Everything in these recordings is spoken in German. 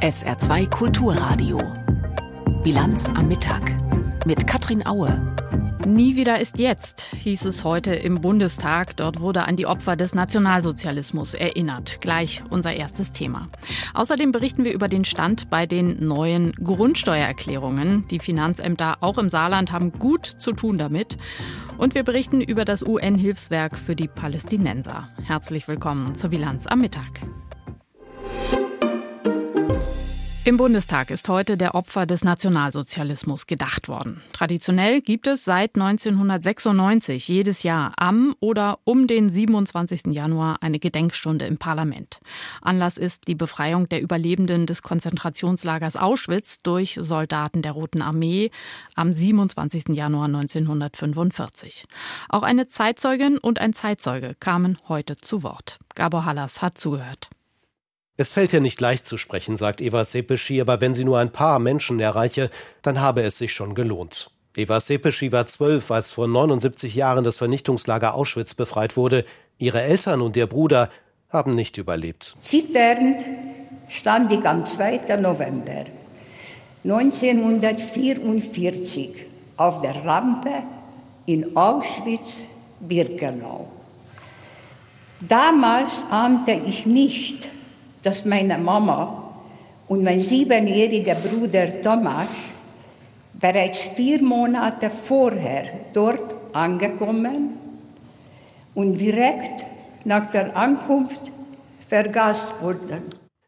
SR2 Kulturradio. Bilanz am Mittag mit Katrin Aue. Nie wieder ist jetzt, hieß es heute im Bundestag. Dort wurde an die Opfer des Nationalsozialismus erinnert. Gleich unser erstes Thema. Außerdem berichten wir über den Stand bei den neuen Grundsteuererklärungen. Die Finanzämter auch im Saarland haben gut zu tun damit. Und wir berichten über das UN-Hilfswerk für die Palästinenser. Herzlich willkommen zur Bilanz am Mittag. Im Bundestag ist heute der Opfer des Nationalsozialismus gedacht worden. Traditionell gibt es seit 1996 jedes Jahr am oder um den 27. Januar eine Gedenkstunde im Parlament. Anlass ist die Befreiung der Überlebenden des Konzentrationslagers Auschwitz durch Soldaten der Roten Armee am 27. Januar 1945. Auch eine Zeitzeugin und ein Zeitzeuge kamen heute zu Wort. Gabor Hallas hat zugehört. Es fällt ihr nicht leicht zu sprechen, sagt Eva Sepeschi, aber wenn sie nur ein paar Menschen erreiche, dann habe es sich schon gelohnt. Eva Sepeschi war zwölf, als vor 79 Jahren das Vernichtungslager Auschwitz befreit wurde. Ihre Eltern und ihr Bruder haben nicht überlebt. Zitternd stand ich am 2. November 1944 auf der Rampe in Auschwitz-Birkenau. Damals ahnte ich nicht, dass meine Mama und mein siebenjähriger Bruder Thomas bereits vier Monate vorher dort angekommen und direkt nach der Ankunft vergast wurden.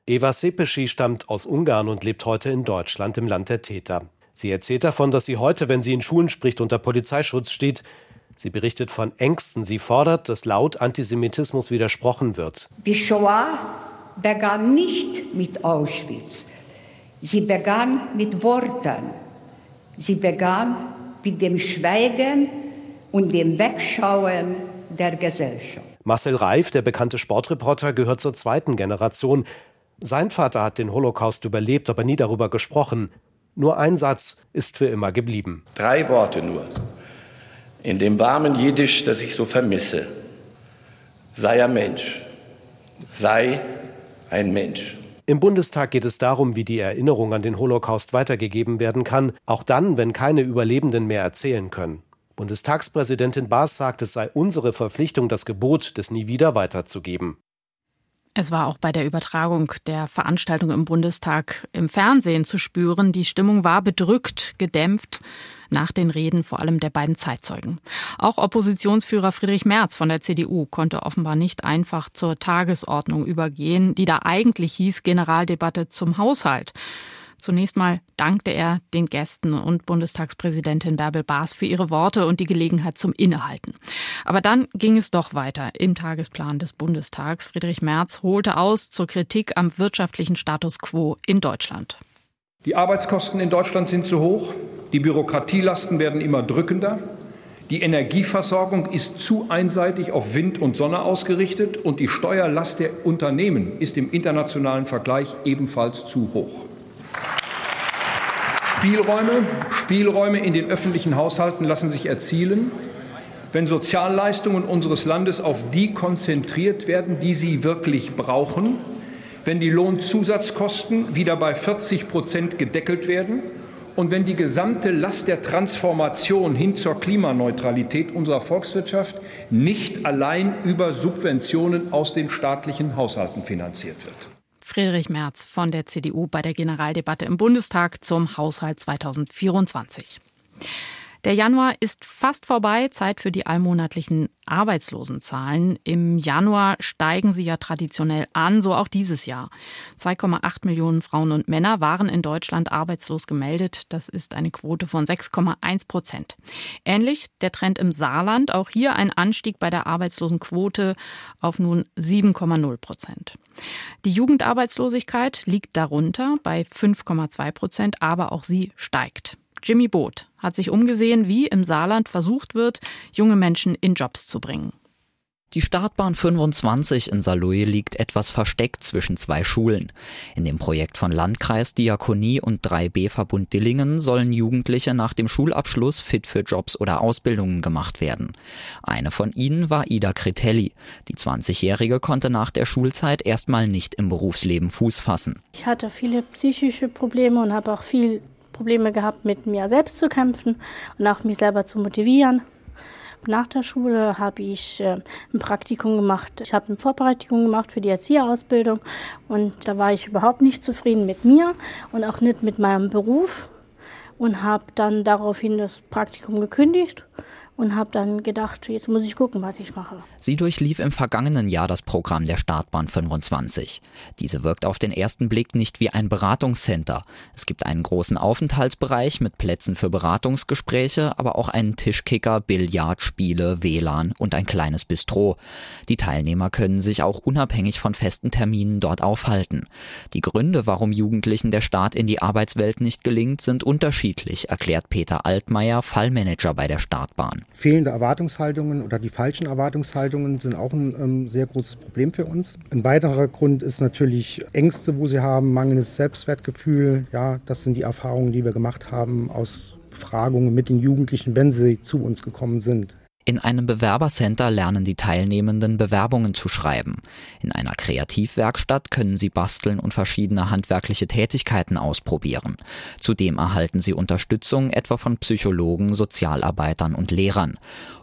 Eva Sepeschi stammt aus Ungarn und lebt heute in Deutschland, im Land der Täter. Sie erzählt davon, dass sie heute, wenn sie in Schulen spricht, unter Polizeischutz steht. Sie berichtet von Ängsten. Sie fordert, dass laut Antisemitismus widersprochen wird. Die Shoah begann nicht mit Auschwitz. Sie begann mit Worten. Sie begann mit dem Schweigen und dem Wegschauen der Gesellschaft. Marcel Reif, der bekannte Sportreporter, gehört zur zweiten Generation. Sein Vater hat den Holocaust überlebt, aber nie darüber gesprochen. Nur ein Satz ist für immer geblieben. Drei Worte nur. In dem warmen Jiddisch, das ich so vermisse. Sei ein Mensch. Sei ein Mensch. Im Bundestag geht es darum, wie die Erinnerung an den Holocaust weitergegeben werden kann, auch dann, wenn keine Überlebenden mehr erzählen können. Bundestagspräsidentin Baas sagt, es sei unsere Verpflichtung, das Gebot des Nie wieder weiterzugeben. Es war auch bei der Übertragung der Veranstaltung im Bundestag im Fernsehen zu spüren. Die Stimmung war bedrückt, gedämpft nach den Reden vor allem der beiden Zeitzeugen. Auch Oppositionsführer Friedrich Merz von der CDU konnte offenbar nicht einfach zur Tagesordnung übergehen, die da eigentlich hieß Generaldebatte zum Haushalt. Zunächst mal dankte er den Gästen und Bundestagspräsidentin Bärbel Baas für ihre Worte und die Gelegenheit zum Innehalten. Aber dann ging es doch weiter im Tagesplan des Bundestags. Friedrich Merz holte aus zur Kritik am wirtschaftlichen Status quo in Deutschland. Die Arbeitskosten in Deutschland sind zu hoch, die Bürokratielasten werden immer drückender, die Energieversorgung ist zu einseitig auf Wind und Sonne ausgerichtet und die Steuerlast der Unternehmen ist im internationalen Vergleich ebenfalls zu hoch. Spielräume, Spielräume in den öffentlichen Haushalten lassen sich erzielen, wenn Sozialleistungen unseres Landes auf die konzentriert werden, die sie wirklich brauchen, wenn die Lohnzusatzkosten wieder bei 40 Prozent gedeckelt werden und wenn die gesamte Last der Transformation hin zur Klimaneutralität unserer Volkswirtschaft nicht allein über Subventionen aus den staatlichen Haushalten finanziert wird. Friedrich Merz von der CDU bei der Generaldebatte im Bundestag zum Haushalt 2024. Der Januar ist fast vorbei, Zeit für die allmonatlichen Arbeitslosenzahlen. Im Januar steigen sie ja traditionell an, so auch dieses Jahr. 2,8 Millionen Frauen und Männer waren in Deutschland arbeitslos gemeldet. Das ist eine Quote von 6,1 Prozent. Ähnlich der Trend im Saarland, auch hier ein Anstieg bei der Arbeitslosenquote auf nun 7,0 Prozent. Die Jugendarbeitslosigkeit liegt darunter bei 5,2 Prozent, aber auch sie steigt. Jimmy Boot hat sich umgesehen, wie im Saarland versucht wird, junge Menschen in Jobs zu bringen. Die Startbahn 25 in Saarlouis liegt etwas versteckt zwischen zwei Schulen. In dem Projekt von Landkreis, Diakonie und 3B-Verbund Dillingen sollen Jugendliche nach dem Schulabschluss fit für Jobs oder Ausbildungen gemacht werden. Eine von ihnen war Ida Cretelli. Die 20-Jährige konnte nach der Schulzeit erstmal nicht im Berufsleben Fuß fassen. Ich hatte viele psychische Probleme und habe auch viel Probleme gehabt, mit mir selbst zu kämpfen und auch mich selber zu motivieren. Nach der Schule habe ich äh, ein Praktikum gemacht. Ich habe eine Vorbereitung gemacht für die Erzieherausbildung und da war ich überhaupt nicht zufrieden mit mir und auch nicht mit meinem Beruf und habe dann daraufhin das Praktikum gekündigt und habe dann gedacht, jetzt muss ich gucken, was ich mache. Sie durchlief im vergangenen Jahr das Programm der Startbahn 25. Diese wirkt auf den ersten Blick nicht wie ein Beratungscenter. Es gibt einen großen Aufenthaltsbereich mit Plätzen für Beratungsgespräche, aber auch einen Tischkicker, Billard, Spiele, WLAN und ein kleines Bistro. Die Teilnehmer können sich auch unabhängig von festen Terminen dort aufhalten. Die Gründe, warum Jugendlichen der Start in die Arbeitswelt nicht gelingt, sind unterschiedlich, erklärt Peter Altmaier, Fallmanager bei der Startbahn. Fehlende Erwartungshaltungen oder die falschen Erwartungshaltungen sind auch ein ähm, sehr großes Problem für uns. Ein weiterer Grund ist natürlich Ängste, wo sie haben, mangelndes Selbstwertgefühl. Ja, das sind die Erfahrungen, die wir gemacht haben aus Befragungen mit den Jugendlichen, wenn sie zu uns gekommen sind. In einem Bewerbercenter lernen die Teilnehmenden Bewerbungen zu schreiben. In einer Kreativwerkstatt können sie basteln und verschiedene handwerkliche Tätigkeiten ausprobieren. Zudem erhalten sie Unterstützung etwa von Psychologen, Sozialarbeitern und Lehrern.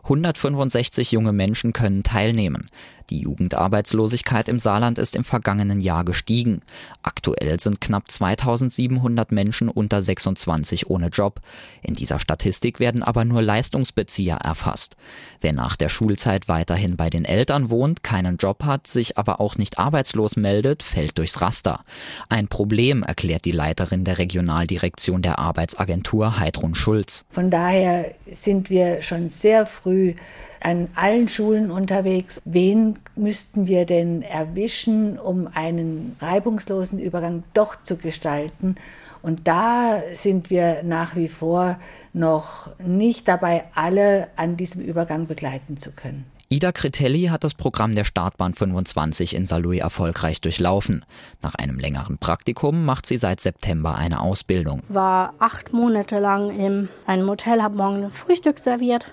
165 junge Menschen können teilnehmen. Die Jugendarbeitslosigkeit im Saarland ist im vergangenen Jahr gestiegen. Aktuell sind knapp 2700 Menschen unter 26 ohne Job. In dieser Statistik werden aber nur Leistungsbezieher erfasst. Wer nach der Schulzeit weiterhin bei den Eltern wohnt, keinen Job hat, sich aber auch nicht arbeitslos meldet, fällt durchs Raster. Ein Problem, erklärt die Leiterin der Regionaldirektion der Arbeitsagentur Heidrun Schulz. Von daher sind wir schon sehr früh an allen Schulen unterwegs. Wen müssten wir denn erwischen, um einen reibungslosen Übergang doch zu gestalten? Und da sind wir nach wie vor noch nicht dabei, alle an diesem Übergang begleiten zu können. Ida Cretelli hat das Programm der Startbahn 25 in Saarlouis erfolgreich durchlaufen. Nach einem längeren Praktikum macht sie seit September eine Ausbildung. War acht Monate lang in einem Hotel, habe morgen ein Frühstück serviert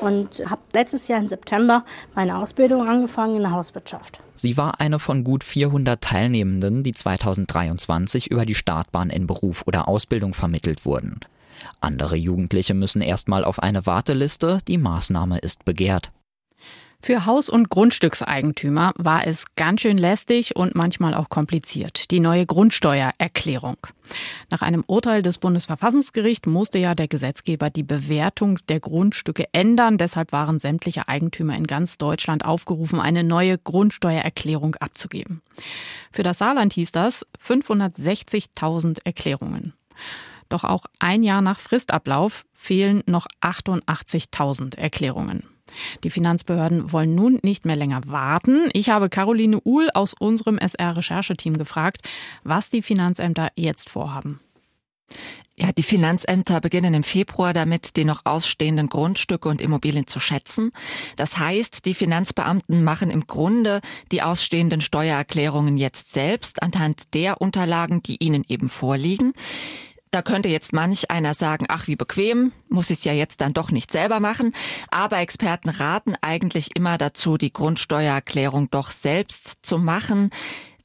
und habe letztes Jahr im September meine Ausbildung angefangen in der Hauswirtschaft. Sie war eine von gut 400 Teilnehmenden, die 2023 über die Startbahn in Beruf oder Ausbildung vermittelt wurden. Andere Jugendliche müssen erstmal auf eine Warteliste, die Maßnahme ist begehrt. Für Haus- und Grundstückseigentümer war es ganz schön lästig und manchmal auch kompliziert. Die neue Grundsteuererklärung. Nach einem Urteil des Bundesverfassungsgerichts musste ja der Gesetzgeber die Bewertung der Grundstücke ändern. Deshalb waren sämtliche Eigentümer in ganz Deutschland aufgerufen, eine neue Grundsteuererklärung abzugeben. Für das Saarland hieß das 560.000 Erklärungen. Doch auch ein Jahr nach Fristablauf fehlen noch 88.000 Erklärungen. Die Finanzbehörden wollen nun nicht mehr länger warten. Ich habe Caroline Uhl aus unserem SR-Rechercheteam gefragt, was die Finanzämter jetzt vorhaben. Ja, die Finanzämter beginnen im Februar damit, die noch ausstehenden Grundstücke und Immobilien zu schätzen. Das heißt, die Finanzbeamten machen im Grunde die ausstehenden Steuererklärungen jetzt selbst anhand der Unterlagen, die ihnen eben vorliegen. Da könnte jetzt manch einer sagen, ach wie bequem, muss ich es ja jetzt dann doch nicht selber machen. Aber Experten raten eigentlich immer dazu, die Grundsteuererklärung doch selbst zu machen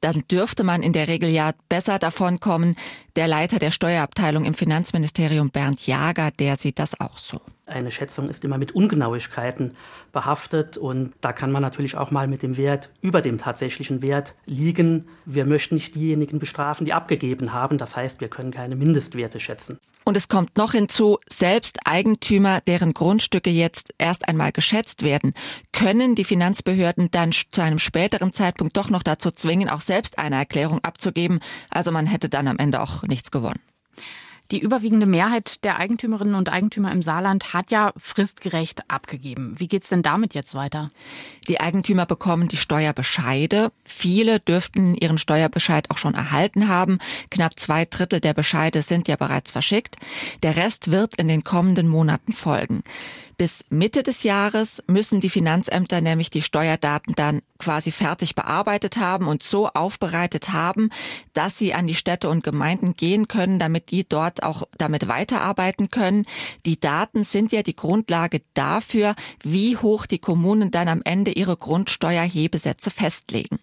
dann dürfte man in der Regel ja besser davon kommen. Der Leiter der Steuerabteilung im Finanzministerium, Bernd Jager, der sieht das auch so. Eine Schätzung ist immer mit Ungenauigkeiten behaftet und da kann man natürlich auch mal mit dem Wert über dem tatsächlichen Wert liegen. Wir möchten nicht diejenigen bestrafen, die abgegeben haben. Das heißt, wir können keine Mindestwerte schätzen. Und es kommt noch hinzu, selbst Eigentümer, deren Grundstücke jetzt erst einmal geschätzt werden, können die Finanzbehörden dann zu einem späteren Zeitpunkt doch noch dazu zwingen, auch selbst eine Erklärung abzugeben. Also man hätte dann am Ende auch nichts gewonnen. Die überwiegende Mehrheit der Eigentümerinnen und Eigentümer im Saarland hat ja fristgerecht abgegeben. Wie geht's denn damit jetzt weiter? Die Eigentümer bekommen die Steuerbescheide. Viele dürften ihren Steuerbescheid auch schon erhalten haben. Knapp zwei Drittel der Bescheide sind ja bereits verschickt. Der Rest wird in den kommenden Monaten folgen. Bis Mitte des Jahres müssen die Finanzämter nämlich die Steuerdaten dann quasi fertig bearbeitet haben und so aufbereitet haben, dass sie an die Städte und Gemeinden gehen können, damit die dort auch damit weiterarbeiten können. Die Daten sind ja die Grundlage dafür, wie hoch die Kommunen dann am Ende ihre Grundsteuerhebesätze festlegen.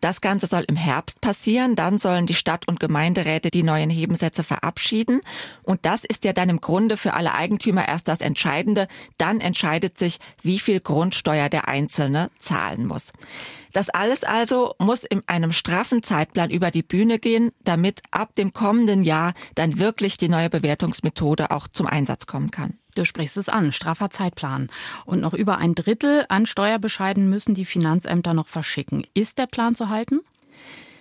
Das Ganze soll im Herbst passieren. Dann sollen die Stadt- und Gemeinderäte die neuen Hebensätze verabschieden. Und das ist ja dann im Grunde für alle Eigentümer erst das Entscheidende. Dann entscheidet sich, wie viel Grundsteuer der Einzelne zahlen muss. Das alles also muss in einem straffen Zeitplan über die Bühne gehen, damit ab dem kommenden Jahr dann wirklich die neue Bewertungsmethode auch zum Einsatz kommen kann. Du sprichst es an, straffer Zeitplan. Und noch über ein Drittel an Steuerbescheiden müssen die Finanzämter noch verschicken. Ist der Plan zu halten?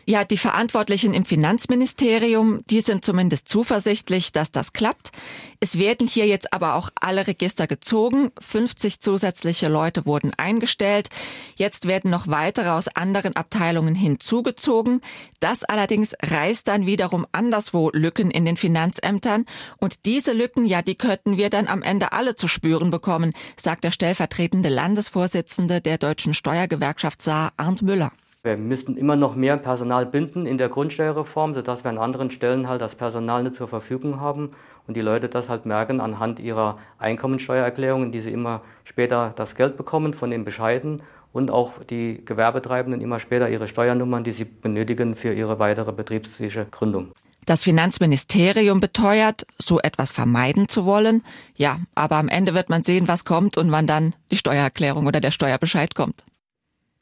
Ja, die Verantwortlichen im Finanzministerium, die sind zumindest zuversichtlich, dass das klappt. Es werden hier jetzt aber auch alle Register gezogen. 50 zusätzliche Leute wurden eingestellt. Jetzt werden noch weitere aus anderen Abteilungen hinzugezogen. Das allerdings reißt dann wiederum anderswo Lücken in den Finanzämtern. Und diese Lücken, ja, die könnten wir dann am Ende alle zu spüren bekommen, sagt der stellvertretende Landesvorsitzende der Deutschen Steuergewerkschaft Saar, Arndt Müller. Wir müssten immer noch mehr Personal binden in der Grundsteuerreform, sodass wir an anderen Stellen halt das Personal nicht zur Verfügung haben und die Leute das halt merken anhand ihrer Einkommensteuererklärungen, die sie immer später das Geld bekommen von den Bescheiden und auch die Gewerbetreibenden immer später ihre Steuernummern, die sie benötigen für ihre weitere betriebliche Gründung. Das Finanzministerium beteuert, so etwas vermeiden zu wollen. Ja, aber am Ende wird man sehen, was kommt und wann dann die Steuererklärung oder der Steuerbescheid kommt.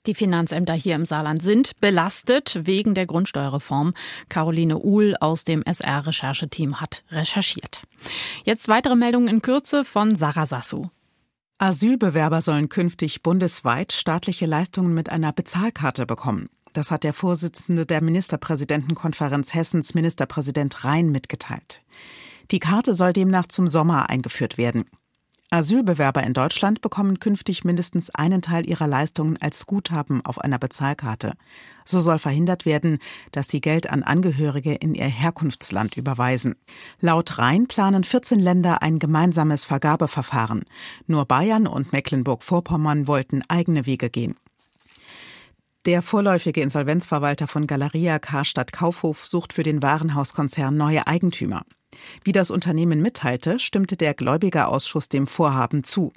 Die Finanzämter hier im Saarland sind belastet wegen der Grundsteuerreform. Caroline Uhl aus dem SR-Rechercheteam hat recherchiert. Jetzt weitere Meldungen in Kürze von Sarah Sassu. Asylbewerber sollen künftig bundesweit staatliche Leistungen mit einer Bezahlkarte bekommen. Das hat der Vorsitzende der Ministerpräsidentenkonferenz Hessens, Ministerpräsident Rhein, mitgeteilt. Die Karte soll demnach zum Sommer eingeführt werden. Asylbewerber in Deutschland bekommen künftig mindestens einen Teil ihrer Leistungen als Guthaben auf einer Bezahlkarte. So soll verhindert werden, dass sie Geld an Angehörige in ihr Herkunftsland überweisen. Laut Rhein planen 14 Länder ein gemeinsames Vergabeverfahren. Nur Bayern und Mecklenburg-Vorpommern wollten eigene Wege gehen. Der vorläufige Insolvenzverwalter von Galeria Karstadt Kaufhof sucht für den Warenhauskonzern neue Eigentümer. Wie das Unternehmen mitteilte, stimmte der Gläubigerausschuss dem Vorhaben zu.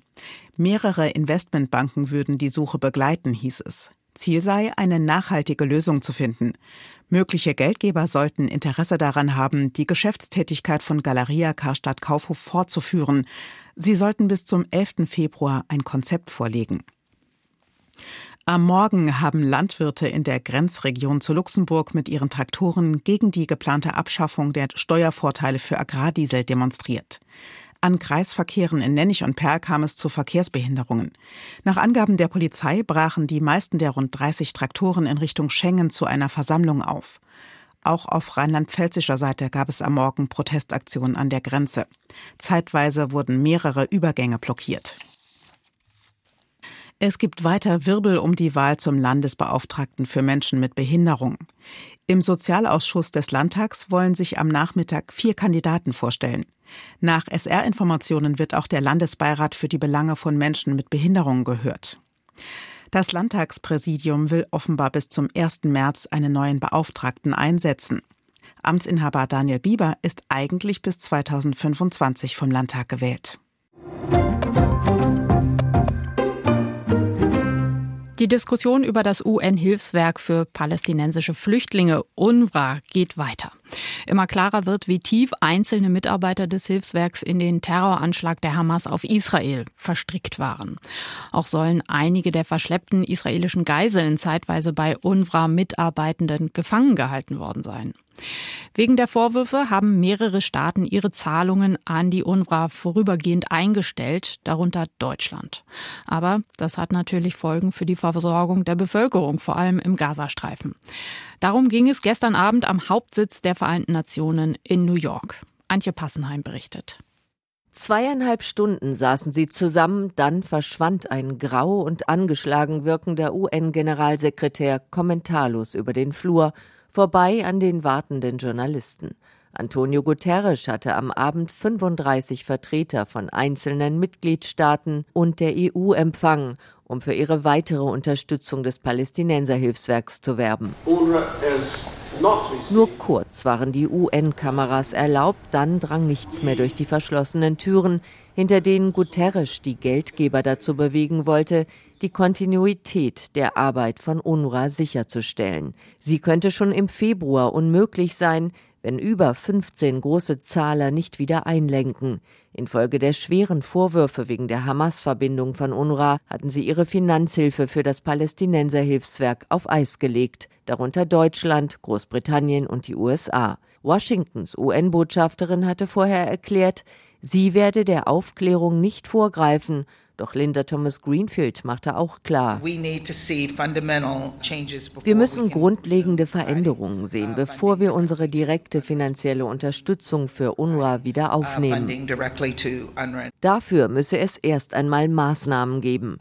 Mehrere Investmentbanken würden die Suche begleiten, hieß es. Ziel sei, eine nachhaltige Lösung zu finden. Mögliche Geldgeber sollten Interesse daran haben, die Geschäftstätigkeit von Galeria Karstadt Kaufhof fortzuführen. Sie sollten bis zum 11. Februar ein Konzept vorlegen. Am Morgen haben Landwirte in der Grenzregion zu Luxemburg mit ihren Traktoren gegen die geplante Abschaffung der Steuervorteile für Agrardiesel demonstriert. An Kreisverkehren in Nennig und Perl kam es zu Verkehrsbehinderungen. Nach Angaben der Polizei brachen die meisten der rund 30 Traktoren in Richtung Schengen zu einer Versammlung auf. Auch auf rheinland-pfälzischer Seite gab es am Morgen Protestaktionen an der Grenze. Zeitweise wurden mehrere Übergänge blockiert. Es gibt weiter Wirbel um die Wahl zum Landesbeauftragten für Menschen mit Behinderung. Im Sozialausschuss des Landtags wollen sich am Nachmittag vier Kandidaten vorstellen. Nach SR-Informationen wird auch der Landesbeirat für die Belange von Menschen mit Behinderung gehört. Das Landtagspräsidium will offenbar bis zum 1. März einen neuen Beauftragten einsetzen. Amtsinhaber Daniel Bieber ist eigentlich bis 2025 vom Landtag gewählt. Die Diskussion über das UN-Hilfswerk für palästinensische Flüchtlinge UNRWA geht weiter. Immer klarer wird, wie tief einzelne Mitarbeiter des Hilfswerks in den Terroranschlag der Hamas auf Israel verstrickt waren. Auch sollen einige der verschleppten israelischen Geiseln zeitweise bei UNRWA-Mitarbeitenden gefangen gehalten worden sein. Wegen der Vorwürfe haben mehrere Staaten ihre Zahlungen an die UNRWA vorübergehend eingestellt, darunter Deutschland. Aber das hat natürlich Folgen für die Versorgung der Bevölkerung, vor allem im Gazastreifen. Darum ging es gestern Abend am Hauptsitz der Vereinten Nationen in New York. Antje Passenheim berichtet. Zweieinhalb Stunden saßen sie zusammen, dann verschwand ein grau und angeschlagen wirkender UN-Generalsekretär kommentarlos über den Flur vorbei an den wartenden Journalisten. Antonio Guterres hatte am Abend 35 Vertreter von einzelnen Mitgliedstaaten und der EU empfangen, um für ihre weitere Unterstützung des Palästinenserhilfswerks zu werben. Nur kurz waren die UN-Kameras erlaubt, dann drang nichts mehr durch die verschlossenen Türen, hinter denen Guterres die Geldgeber dazu bewegen wollte, die Kontinuität der Arbeit von UNRWA sicherzustellen. Sie könnte schon im Februar unmöglich sein, wenn über 15 große Zahler nicht wieder einlenken. Infolge der schweren Vorwürfe wegen der Hamas-Verbindung von UNRWA hatten sie ihre Finanzhilfe für das Palästinenserhilfswerk auf Eis gelegt, darunter Deutschland, Großbritannien und die USA. Washingtons UN-Botschafterin hatte vorher erklärt, sie werde der Aufklärung nicht vorgreifen doch Linda Thomas Greenfield machte auch klar, wir müssen grundlegende Veränderungen sehen, bevor wir unsere direkte finanzielle Unterstützung für UNRWA wieder aufnehmen. Dafür müsse es erst einmal Maßnahmen geben.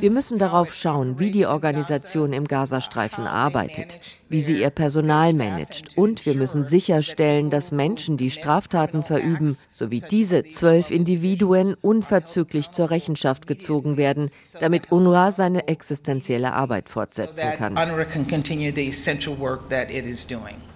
Wir müssen darauf schauen, wie die Organisation im Gazastreifen arbeitet, wie sie ihr Personal managt und wir müssen sicherstellen, dass Menschen, die Straftaten verüben, sowie diese zwölf Individuen, Individuen unverzüglich zur Rechenschaft gezogen werden, damit UNRWA seine existenzielle Arbeit fortsetzen kann.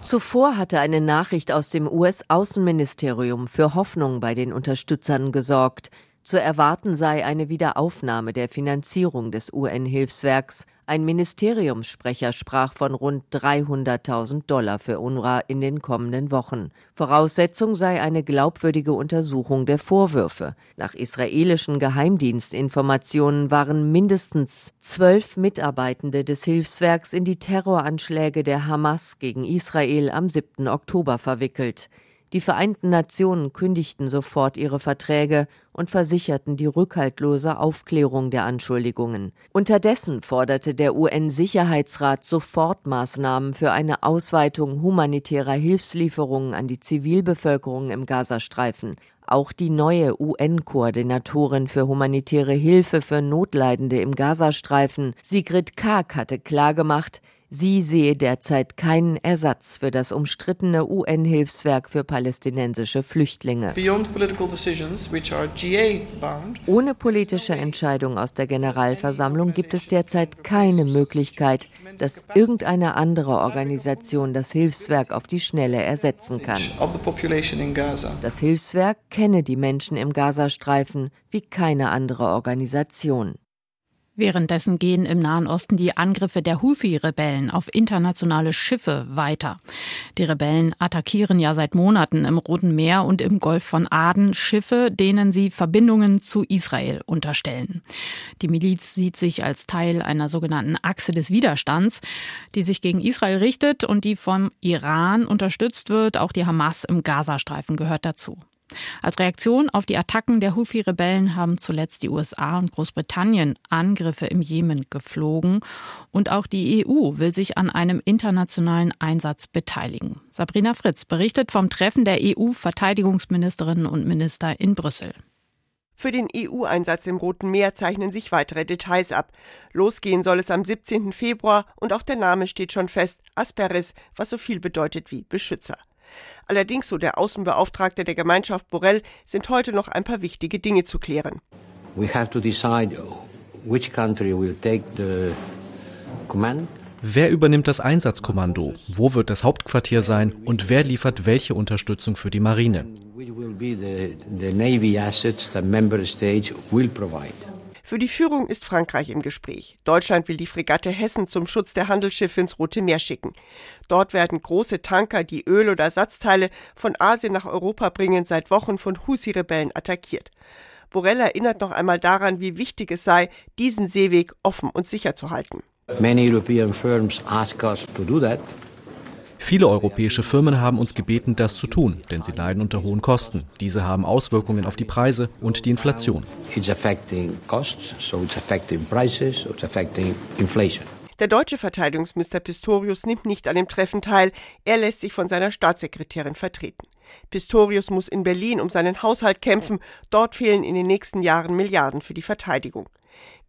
Zuvor hatte eine Nachricht aus dem US-Außenministerium für Hoffnung bei den Unterstützern gesorgt. Zu erwarten sei eine Wiederaufnahme der Finanzierung des UN-Hilfswerks. Ein Ministeriumssprecher sprach von rund 300.000 Dollar für UNRWA in den kommenden Wochen. Voraussetzung sei eine glaubwürdige Untersuchung der Vorwürfe. Nach israelischen Geheimdienstinformationen waren mindestens zwölf Mitarbeitende des Hilfswerks in die Terroranschläge der Hamas gegen Israel am 7. Oktober verwickelt. Die Vereinten Nationen kündigten sofort ihre Verträge und versicherten die rückhaltlose Aufklärung der Anschuldigungen. Unterdessen forderte der UN-Sicherheitsrat Sofortmaßnahmen für eine Ausweitung humanitärer Hilfslieferungen an die Zivilbevölkerung im Gazastreifen. Auch die neue UN-Koordinatorin für humanitäre Hilfe für Notleidende im Gazastreifen, Sigrid Kaak, hatte klargemacht, Sie sehe derzeit keinen Ersatz für das umstrittene UN-Hilfswerk für palästinensische Flüchtlinge. Ohne politische Entscheidung aus der Generalversammlung gibt es derzeit keine Möglichkeit, dass irgendeine andere Organisation das Hilfswerk auf die Schnelle ersetzen kann. Das Hilfswerk kenne die Menschen im Gazastreifen wie keine andere Organisation. Währenddessen gehen im Nahen Osten die Angriffe der Houthi-Rebellen auf internationale Schiffe weiter. Die Rebellen attackieren ja seit Monaten im Roten Meer und im Golf von Aden Schiffe, denen sie Verbindungen zu Israel unterstellen. Die Miliz sieht sich als Teil einer sogenannten Achse des Widerstands, die sich gegen Israel richtet und die vom Iran unterstützt wird. Auch die Hamas im Gazastreifen gehört dazu. Als Reaktion auf die Attacken der Houthi-Rebellen haben zuletzt die USA und Großbritannien Angriffe im Jemen geflogen und auch die EU will sich an einem internationalen Einsatz beteiligen. Sabrina Fritz berichtet vom Treffen der EU-Verteidigungsministerinnen und Minister in Brüssel. Für den EU-Einsatz im Roten Meer zeichnen sich weitere Details ab. Losgehen soll es am 17. Februar und auch der Name steht schon fest, Asperis, was so viel bedeutet wie Beschützer. Allerdings, so der Außenbeauftragte der Gemeinschaft Borrell, sind heute noch ein paar wichtige Dinge zu klären. We have to decide which country will take the command. Wer übernimmt das Einsatzkommando? Wo wird das Hauptquartier sein? Und wer liefert welche Unterstützung für die Marine? Für die Führung ist Frankreich im Gespräch. Deutschland will die Fregatte Hessen zum Schutz der Handelsschiffe ins Rote Meer schicken. Dort werden große Tanker, die Öl oder Ersatzteile von Asien nach Europa bringen, seit Wochen von Husi-Rebellen attackiert. Borrell erinnert noch einmal daran, wie wichtig es sei, diesen Seeweg offen und sicher zu halten. Many European firms ask us to do that. Viele europäische Firmen haben uns gebeten, das zu tun, denn sie leiden unter hohen Kosten. Diese haben Auswirkungen auf die Preise und die Inflation. Der deutsche Verteidigungsminister Pistorius nimmt nicht an dem Treffen teil. Er lässt sich von seiner Staatssekretärin vertreten. Pistorius muss in Berlin um seinen Haushalt kämpfen. Dort fehlen in den nächsten Jahren Milliarden für die Verteidigung.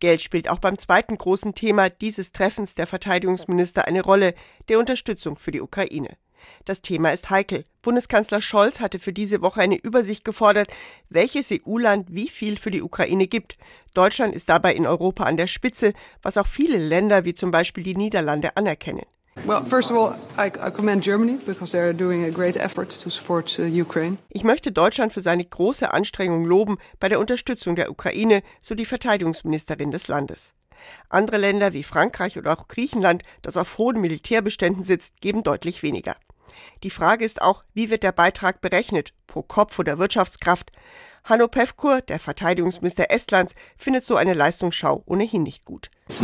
Geld spielt auch beim zweiten großen Thema dieses Treffens der Verteidigungsminister eine Rolle, der Unterstützung für die Ukraine. Das Thema ist heikel. Bundeskanzler Scholz hatte für diese Woche eine Übersicht gefordert, welches EU-Land wie viel für die Ukraine gibt. Deutschland ist dabei in Europa an der Spitze, was auch viele Länder wie zum Beispiel die Niederlande anerkennen. Ich möchte Deutschland für seine große Anstrengung loben bei der Unterstützung der Ukraine, so die Verteidigungsministerin des Landes. Andere Länder wie Frankreich oder auch Griechenland, das auf hohen Militärbeständen sitzt, geben deutlich weniger. Die Frage ist auch, wie wird der Beitrag berechnet, pro Kopf oder Wirtschaftskraft? Hanno Pevkur, der Verteidigungsminister Estlands, findet so eine Leistungsschau ohnehin nicht gut. Es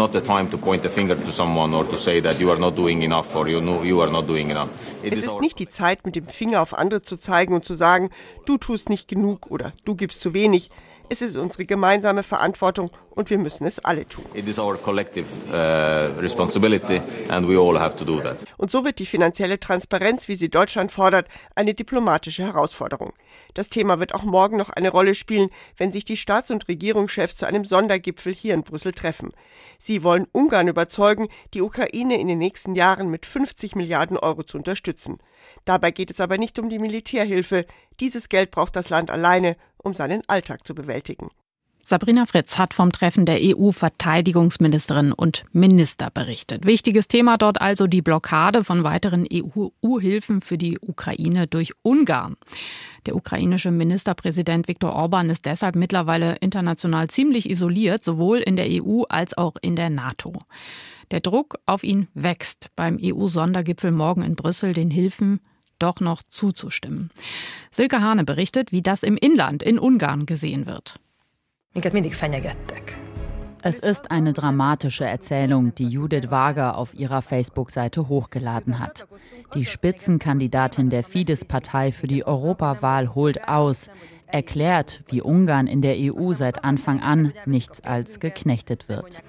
ist nicht die Zeit, mit dem Finger auf andere zu zeigen und zu sagen, du tust nicht genug oder du gibst zu wenig. Es ist unsere gemeinsame Verantwortung und wir müssen es alle tun. It is our collective responsibility and we all have to do that. Und so wird die finanzielle Transparenz, wie sie Deutschland fordert, eine diplomatische Herausforderung. Das Thema wird auch morgen noch eine Rolle spielen, wenn sich die Staats- und Regierungschefs zu einem Sondergipfel hier in Brüssel treffen. Sie wollen Ungarn überzeugen, die Ukraine in den nächsten Jahren mit 50 Milliarden Euro zu unterstützen. Dabei geht es aber nicht um die Militärhilfe. Dieses Geld braucht das Land alleine, um seinen Alltag zu bewältigen. Sabrina Fritz hat vom Treffen der EU-Verteidigungsministerinnen und Minister berichtet. Wichtiges Thema dort also die Blockade von weiteren EU-Hilfen für die Ukraine durch Ungarn. Der ukrainische Ministerpräsident Viktor Orban ist deshalb mittlerweile international ziemlich isoliert, sowohl in der EU als auch in der NATO. Der Druck auf ihn wächst, beim EU-Sondergipfel morgen in Brüssel den Hilfen doch noch zuzustimmen. Silke Hane berichtet, wie das im Inland in Ungarn gesehen wird. Es ist eine dramatische Erzählung, die Judith Wager auf ihrer Facebook-Seite hochgeladen hat. Die Spitzenkandidatin der Fidesz-Partei für die Europawahl holt aus, erklärt, wie Ungarn in der EU seit Anfang an nichts als geknechtet wird.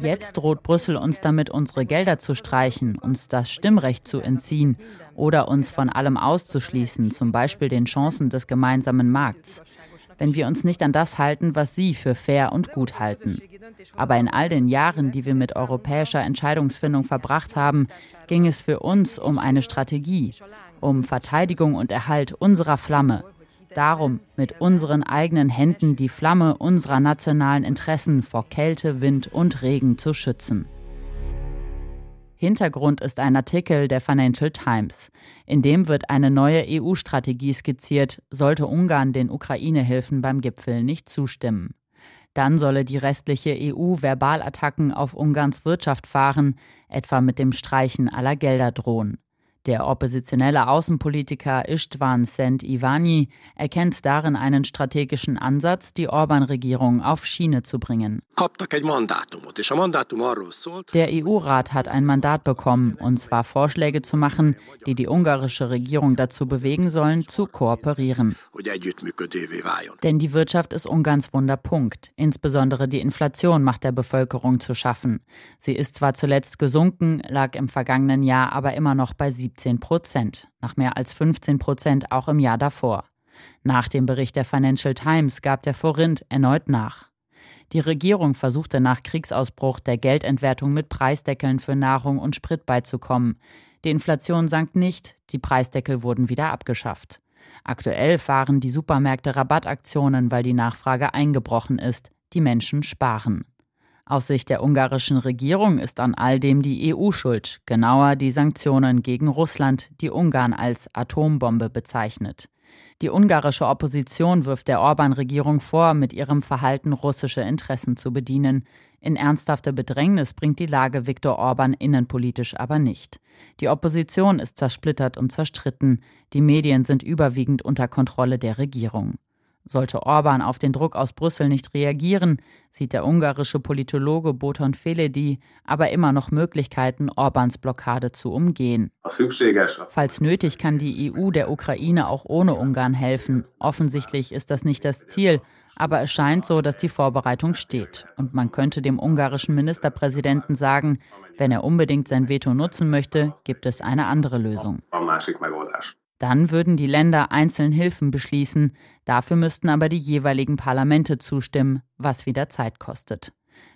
Jetzt droht Brüssel uns damit, unsere Gelder zu streichen, uns das Stimmrecht zu entziehen oder uns von allem auszuschließen, zum Beispiel den Chancen des gemeinsamen Markts wenn wir uns nicht an das halten, was Sie für fair und gut halten. Aber in all den Jahren, die wir mit europäischer Entscheidungsfindung verbracht haben, ging es für uns um eine Strategie, um Verteidigung und Erhalt unserer Flamme, darum, mit unseren eigenen Händen die Flamme unserer nationalen Interessen vor Kälte, Wind und Regen zu schützen. Hintergrund ist ein Artikel der Financial Times. In dem wird eine neue EU-Strategie skizziert, sollte Ungarn den Ukraine-Hilfen beim Gipfel nicht zustimmen. Dann solle die restliche EU Verbalattacken auf Ungarns Wirtschaft fahren, etwa mit dem Streichen aller Gelder drohen. Der oppositionelle Außenpolitiker Istvan Sent-Ivani erkennt darin einen strategischen Ansatz, die Orban-Regierung auf Schiene zu bringen. Der EU-Rat hat ein Mandat bekommen, und zwar Vorschläge zu machen, die die ungarische Regierung dazu bewegen sollen, zu kooperieren. Denn die Wirtschaft ist Ungarns Wunderpunkt. Insbesondere die Inflation macht der Bevölkerung zu schaffen. Sie ist zwar zuletzt gesunken, lag im vergangenen Jahr aber immer noch bei 17 17 Prozent, nach mehr als 15 Prozent auch im Jahr davor. Nach dem Bericht der Financial Times gab der Forint erneut nach. Die Regierung versuchte nach Kriegsausbruch der Geldentwertung mit Preisdeckeln für Nahrung und Sprit beizukommen. Die Inflation sank nicht, die Preisdeckel wurden wieder abgeschafft. Aktuell fahren die Supermärkte Rabattaktionen, weil die Nachfrage eingebrochen ist. Die Menschen sparen. Aus Sicht der ungarischen Regierung ist an all dem die EU schuld, genauer die Sanktionen gegen Russland, die Ungarn als Atombombe bezeichnet. Die ungarische Opposition wirft der Orban-Regierung vor, mit ihrem Verhalten russische Interessen zu bedienen. In ernsthafte Bedrängnis bringt die Lage Viktor Orban innenpolitisch aber nicht. Die Opposition ist zersplittert und zerstritten. Die Medien sind überwiegend unter Kontrolle der Regierung. Sollte Orban auf den Druck aus Brüssel nicht reagieren, sieht der ungarische Politologe Boton Feledi aber immer noch Möglichkeiten, Orbans Blockade zu umgehen. Falls nötig, kann die EU der Ukraine auch ohne Ungarn helfen. Offensichtlich ist das nicht das Ziel, aber es scheint so, dass die Vorbereitung steht. Und man könnte dem ungarischen Ministerpräsidenten sagen, wenn er unbedingt sein Veto nutzen möchte, gibt es eine andere Lösung. Dann würden die Länder einzeln Hilfen beschließen, dafür müssten aber die jeweiligen Parlamente zustimmen, was wieder Zeit kostet.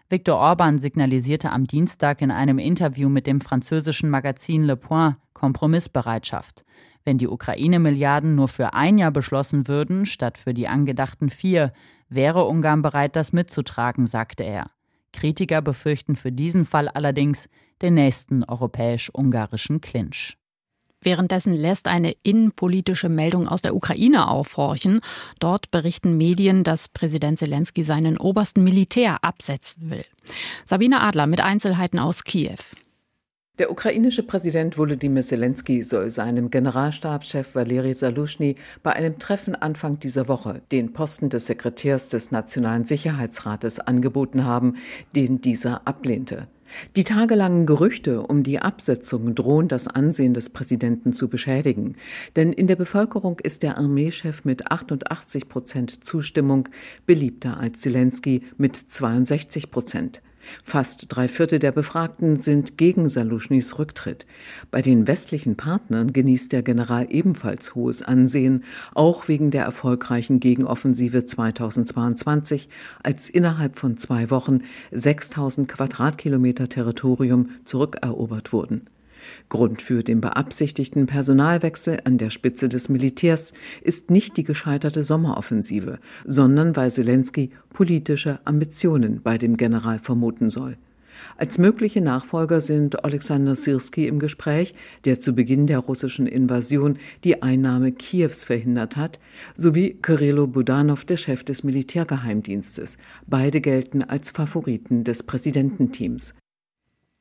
Viktor Orban signalisierte am Dienstag in einem Interview mit dem französischen Magazin Le Point Kompromissbereitschaft. Wenn die Ukraine-Milliarden nur für ein Jahr beschlossen würden, statt für die angedachten vier, wäre Ungarn bereit, das mitzutragen, sagte er. Kritiker befürchten für diesen Fall allerdings den nächsten europäisch-ungarischen Clinch. Währenddessen lässt eine innenpolitische Meldung aus der Ukraine aufhorchen. Dort berichten Medien, dass Präsident Zelensky seinen obersten Militär absetzen will. Sabine Adler mit Einzelheiten aus Kiew. Der ukrainische Präsident Volodymyr Zelensky soll seinem Generalstabschef Valery Salushny bei einem Treffen Anfang dieser Woche den Posten des Sekretärs des Nationalen Sicherheitsrates angeboten haben, den dieser ablehnte. Die tagelangen Gerüchte um die Absetzung drohen das Ansehen des Präsidenten zu beschädigen. Denn in der Bevölkerung ist der Armeechef mit 88 Prozent Zustimmung beliebter als Zelensky mit 62 Prozent. Fast drei Viertel der Befragten sind gegen Saluschnys Rücktritt. Bei den westlichen Partnern genießt der General ebenfalls hohes Ansehen, auch wegen der erfolgreichen Gegenoffensive 2022, als innerhalb von zwei Wochen 6000 Quadratkilometer Territorium zurückerobert wurden. Grund für den beabsichtigten Personalwechsel an der Spitze des Militärs ist nicht die gescheiterte Sommeroffensive, sondern weil Zelensky politische Ambitionen bei dem General vermuten soll. Als mögliche Nachfolger sind Alexander Sirski im Gespräch, der zu Beginn der russischen Invasion die Einnahme Kiews verhindert hat, sowie Kirilo Budanov, der Chef des Militärgeheimdienstes. Beide gelten als Favoriten des Präsidententeams.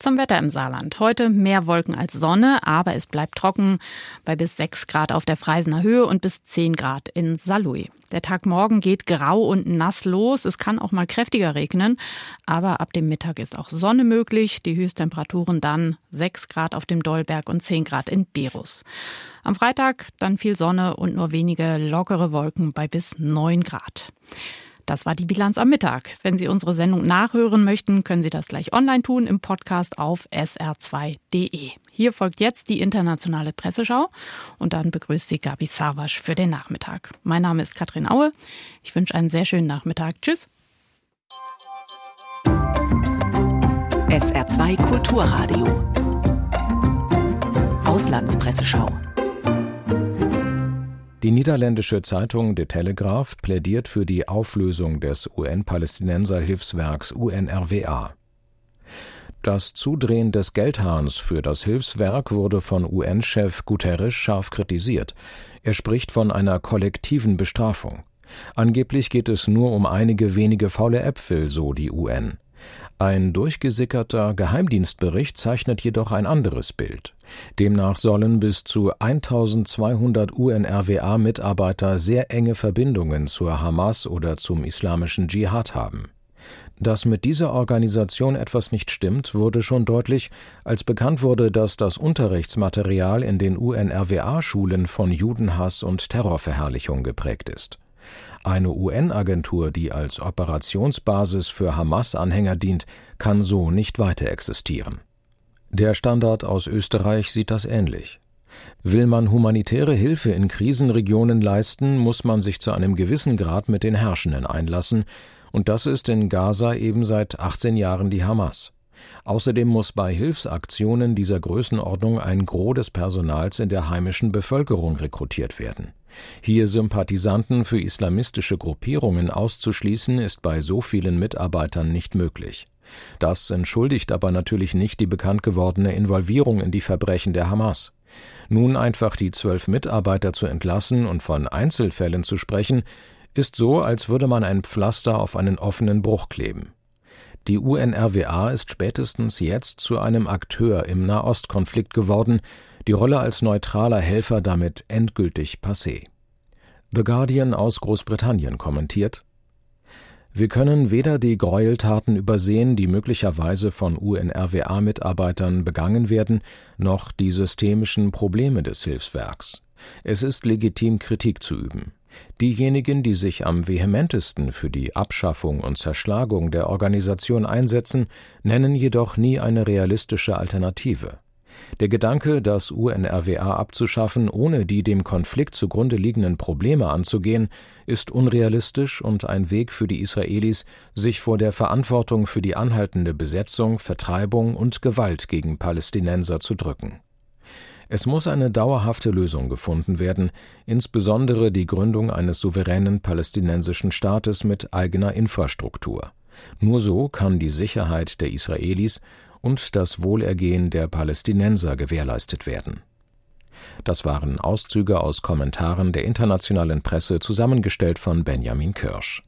Zum Wetter im Saarland. Heute mehr Wolken als Sonne, aber es bleibt trocken bei bis 6 Grad auf der Freisener Höhe und bis 10 Grad in Saarlouis. Der Tag morgen geht grau und nass los. Es kann auch mal kräftiger regnen, aber ab dem Mittag ist auch Sonne möglich. Die Höchsttemperaturen dann 6 Grad auf dem Dollberg und 10 Grad in Berus. Am Freitag dann viel Sonne und nur wenige lockere Wolken bei bis 9 Grad. Das war die Bilanz am Mittag. Wenn Sie unsere Sendung nachhören möchten, können Sie das gleich online tun im Podcast auf sr2.de. Hier folgt jetzt die internationale Presseschau und dann begrüßt Sie Gabi Sarwasch für den Nachmittag. Mein Name ist Katrin Aue. Ich wünsche einen sehr schönen Nachmittag. Tschüss. SR2 Kulturradio. Auslandspresseschau. Die niederländische Zeitung De Telegraaf plädiert für die Auflösung des UN-Palästinenser-Hilfswerks UNRWA. Das Zudrehen des Geldhahns für das Hilfswerk wurde von UN-Chef Guterres scharf kritisiert. Er spricht von einer kollektiven Bestrafung. Angeblich geht es nur um einige wenige faule Äpfel, so die UN. Ein durchgesickerter Geheimdienstbericht zeichnet jedoch ein anderes Bild. Demnach sollen bis zu 1200 UNRWA-Mitarbeiter sehr enge Verbindungen zur Hamas oder zum islamischen Dschihad haben. Dass mit dieser Organisation etwas nicht stimmt, wurde schon deutlich, als bekannt wurde, dass das Unterrichtsmaterial in den UNRWA-Schulen von Judenhass und Terrorverherrlichung geprägt ist. Eine UN-Agentur, die als Operationsbasis für Hamas-Anhänger dient, kann so nicht weiter existieren. Der Standard aus Österreich sieht das ähnlich. Will man humanitäre Hilfe in Krisenregionen leisten, muss man sich zu einem gewissen Grad mit den Herrschenden einlassen, und das ist in Gaza eben seit 18 Jahren die Hamas. Außerdem muss bei Hilfsaktionen dieser Größenordnung ein Gros des Personals in der heimischen Bevölkerung rekrutiert werden. Hier Sympathisanten für islamistische Gruppierungen auszuschließen, ist bei so vielen Mitarbeitern nicht möglich. Das entschuldigt aber natürlich nicht die bekannt gewordene Involvierung in die Verbrechen der Hamas. Nun einfach die zwölf Mitarbeiter zu entlassen und von Einzelfällen zu sprechen, ist so, als würde man ein Pflaster auf einen offenen Bruch kleben. Die UNRWA ist spätestens jetzt zu einem Akteur im Nahostkonflikt geworden, die Rolle als neutraler Helfer damit endgültig passé. The Guardian aus Großbritannien kommentiert Wir können weder die Gräueltaten übersehen, die möglicherweise von UNRWA-Mitarbeitern begangen werden, noch die systemischen Probleme des Hilfswerks. Es ist legitim, Kritik zu üben. Diejenigen, die sich am vehementesten für die Abschaffung und Zerschlagung der Organisation einsetzen, nennen jedoch nie eine realistische Alternative. Der Gedanke, das UNRWA abzuschaffen, ohne die dem Konflikt zugrunde liegenden Probleme anzugehen, ist unrealistisch und ein Weg für die Israelis, sich vor der Verantwortung für die anhaltende Besetzung, Vertreibung und Gewalt gegen Palästinenser zu drücken. Es muss eine dauerhafte Lösung gefunden werden, insbesondere die Gründung eines souveränen palästinensischen Staates mit eigener Infrastruktur. Nur so kann die Sicherheit der Israelis und das Wohlergehen der Palästinenser gewährleistet werden. Das waren Auszüge aus Kommentaren der internationalen Presse zusammengestellt von Benjamin Kirsch